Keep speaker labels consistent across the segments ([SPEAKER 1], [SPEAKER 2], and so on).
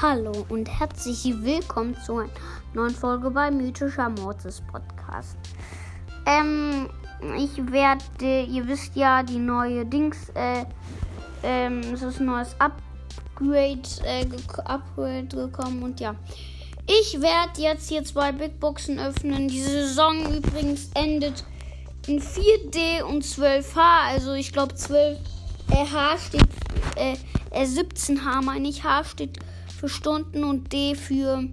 [SPEAKER 1] Hallo und herzlich willkommen zu einer neuen Folge bei Mythischer Mortis Podcast. Ähm, ich werde, ihr wisst ja, die neue Dings, äh, ähm, es ist ein neues Upgrade, äh, Upgrade gekommen und ja. Ich werde jetzt hier zwei Big Boxen öffnen. Die Saison übrigens endet in 4D und 12H. Also ich glaube 12 äh, H steht, äh, äh 17H meine ich. H steht für Stunden und D für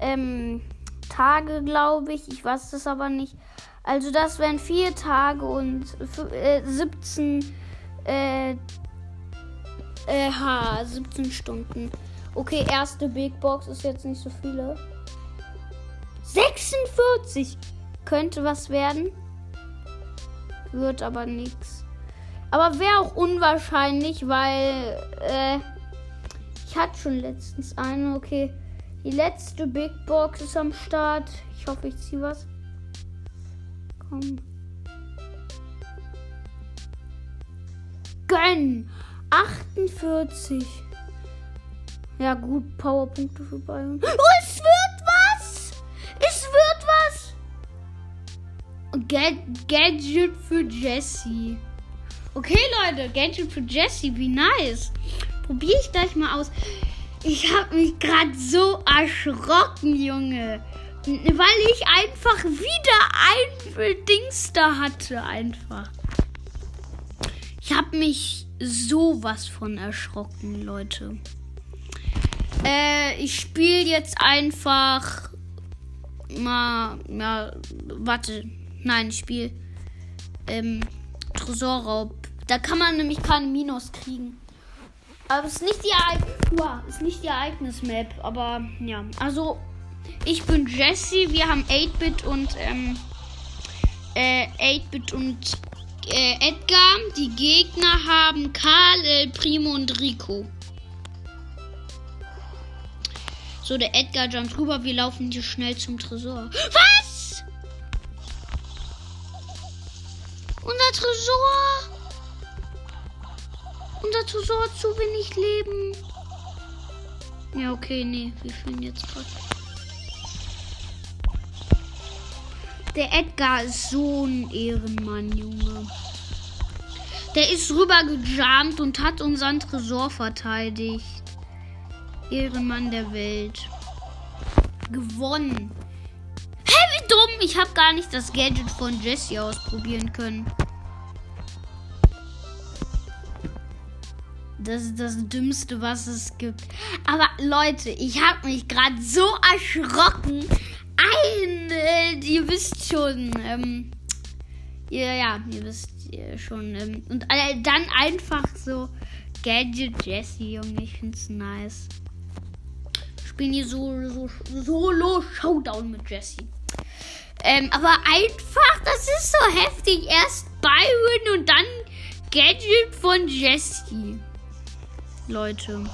[SPEAKER 1] ähm, Tage, glaube ich. Ich weiß es aber nicht. Also das wären vier Tage und äh, 17 äh, äh, H, 17 Stunden. Okay, erste Big Box ist jetzt nicht so viele. 46 könnte was werden. Wird aber nichts. Aber wäre auch unwahrscheinlich, weil äh, ich hatte schon letztens eine. Okay. Die letzte Big Box ist am Start. Ich hoffe, ich ziehe was. Komm. Gönn! 48. Ja, gut, Powerpunkte vorbei. Oh, es wird was! Es wird was! Gadget für Jesse. Okay, Leute, Gadget für Jesse, wie nice. Probiere ich gleich mal aus. Ich habe mich gerade so erschrocken, Junge. Weil ich einfach wieder ein Dings da hatte, einfach. Ich habe mich sowas von erschrocken, Leute. Äh, ich spiele jetzt einfach mal, ja, warte, nein, ich spiele ähm, Tresorraub. Da kann man nämlich keine Minus kriegen. Aber es ist nicht die Ereignis, ist nicht die Ereignis-Map, aber ja. Also, ich bin Jesse, wir haben 8-Bit und, ähm, äh, 8-Bit und äh, Edgar. Die Gegner haben Karl, El Primo und Rico. So, der Edgar jumpt rüber. Wir laufen hier schnell zum Tresor. Was? Unser Tresor? Unser Tresor hat zu wenig Leben. Ja, okay, nee. Wir fühlen jetzt gerade. Der Edgar ist so ein Ehrenmann, Junge. Der ist rüber gejumpt und hat unseren Tresor verteidigt. Ehrenmann der Welt. Gewonnen. Hä, wie dumm! Ich habe gar nicht das Gadget von Jesse ausprobieren können. Das ist das Dümmste, was es gibt. Aber Leute, ich habe mich gerade so erschrocken. Ein, äh, ihr wisst schon, ähm, ja, ja, ihr wisst schon. Ähm, und äh, dann einfach so Gadget Jesse, Junge, ich find's nice spielen hier so, so Solo Showdown mit Jesse. Ähm, aber einfach, das ist so heftig. Erst Byron und dann Gadget von Jesse. Leute.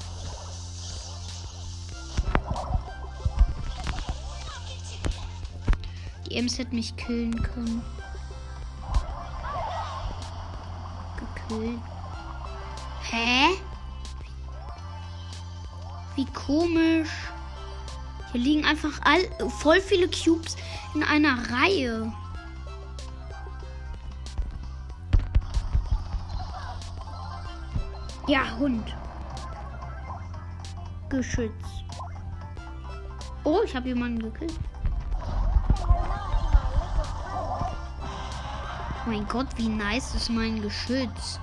[SPEAKER 1] Die Ems hätte mich killen können. Gekillt. Hä? Wie komisch. Hier liegen einfach all, voll viele Cubes in einer Reihe. Ja, Hund. Geschütz. Oh, ich habe jemanden gekillt. mein Gott, wie nice ist mein Geschütz.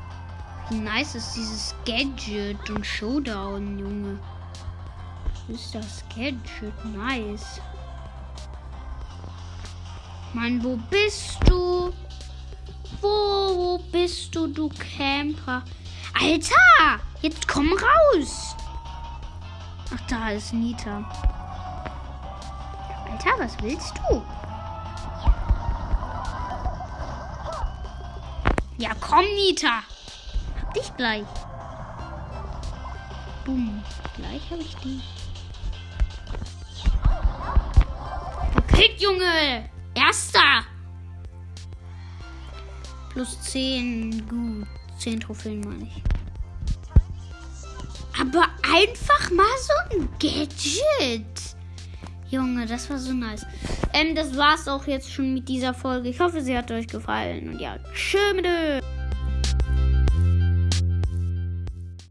[SPEAKER 1] Wie nice ist dieses Gadget und Showdown, Junge ist das Gadget. Nice. Mann, wo bist du? Wo bist du, du Camper? Alter! Jetzt komm raus! Ach, da ist Nita. Alter, was willst du? Ja, komm, Nita! Hab dich gleich. Bumm. Gleich habe ich die. Gekickt, Junge! Erster! Plus 10. Gut. 10 Trophäen meine ich. Aber einfach mal so ein Gadget. Junge, das war so nice. Ähm, das war's auch jetzt schon mit dieser Folge. Ich hoffe, sie hat euch gefallen. Und ja, tschö mit